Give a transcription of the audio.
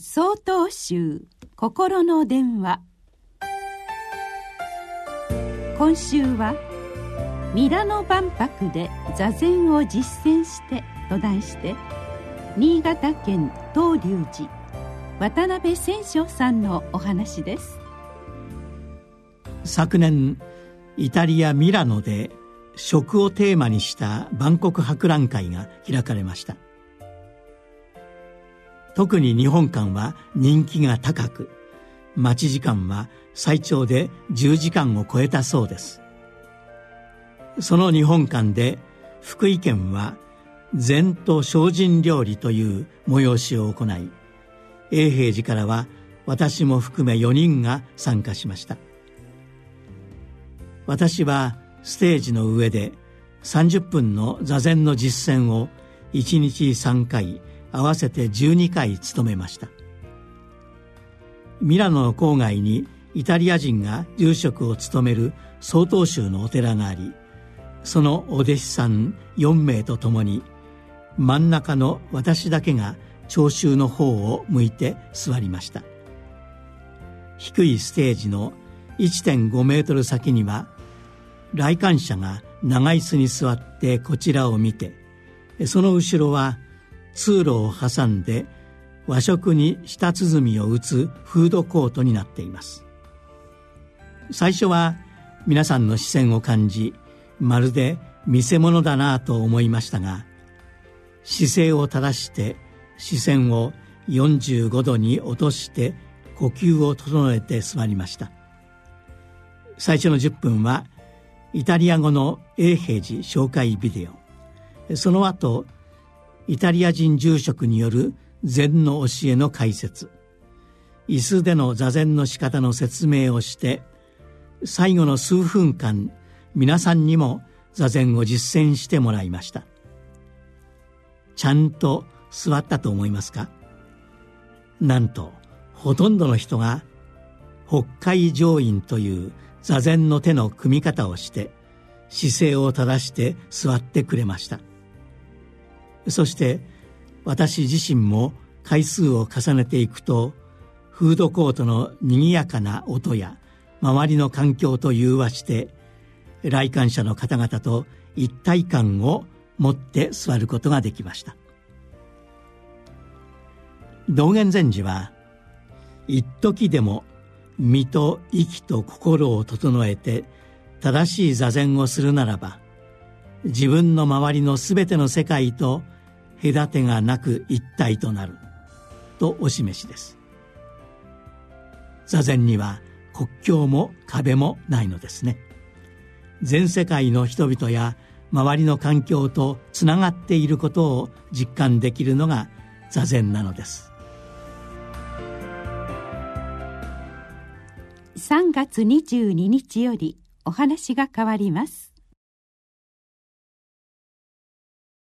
総統集心の電話。今週は「ミラノ万博で座禅を実践して」と題して新潟県東龍寺渡辺千章さんのお話です。昨年イタリア・ミラノで食をテーマにした万国博覧会が開かれました。特に日本館は人気が高く待ち時間は最長で10時間を超えたそうです。その日本館で福井県は禅と精進料理という催しを行い永平寺からは私も含め4人が参加しました。私はステージの上で30分の座禅の実践を1日3回合わせて12回務めました。ミラノの郊外にイタリア人が住職を務める曹洞宗のお寺がありそのお弟子さん4名と共に真ん中の私だけが聴衆の方を向いて座りました。低いステージの1.5メートル先には来館者が長椅子に座ってこちらを見てその後ろは通路を挟んで和食に舌鼓を打つフードコートになっています。最初は皆さんの視線を感じまるで見せ物だなと思いましたが姿勢を正して視線を45度に落として呼吸を整えて座りました。最初の10分はイタリア語の永平寺紹介ビデオ。その後イタリア人住職による禅の教えの解説。椅子での座禅の仕方の説明をして最後の数分間皆さんにも座禅を実践してもらいました。ちゃんと座ったと思いますか？なんとほとんどの人が北海上院という座禅の手の組み方をして姿勢を正して座ってくれました。そして私自身も回数を重ねていくとフードコートのにぎやかな音や周りの環境と融和して来館者の方々と一体感を持って座ることができました。道元禅師は一時でも身と息と心を整えて正しい座禅をするならば自分の周りの全ての世界と隔てがなく一体となる。とお示しです。座禅には国境も壁もないのですね。全世界の人々や周りの環境とつながっていることを実感できるのが座禅なのです。3月22日よりお話が変わります。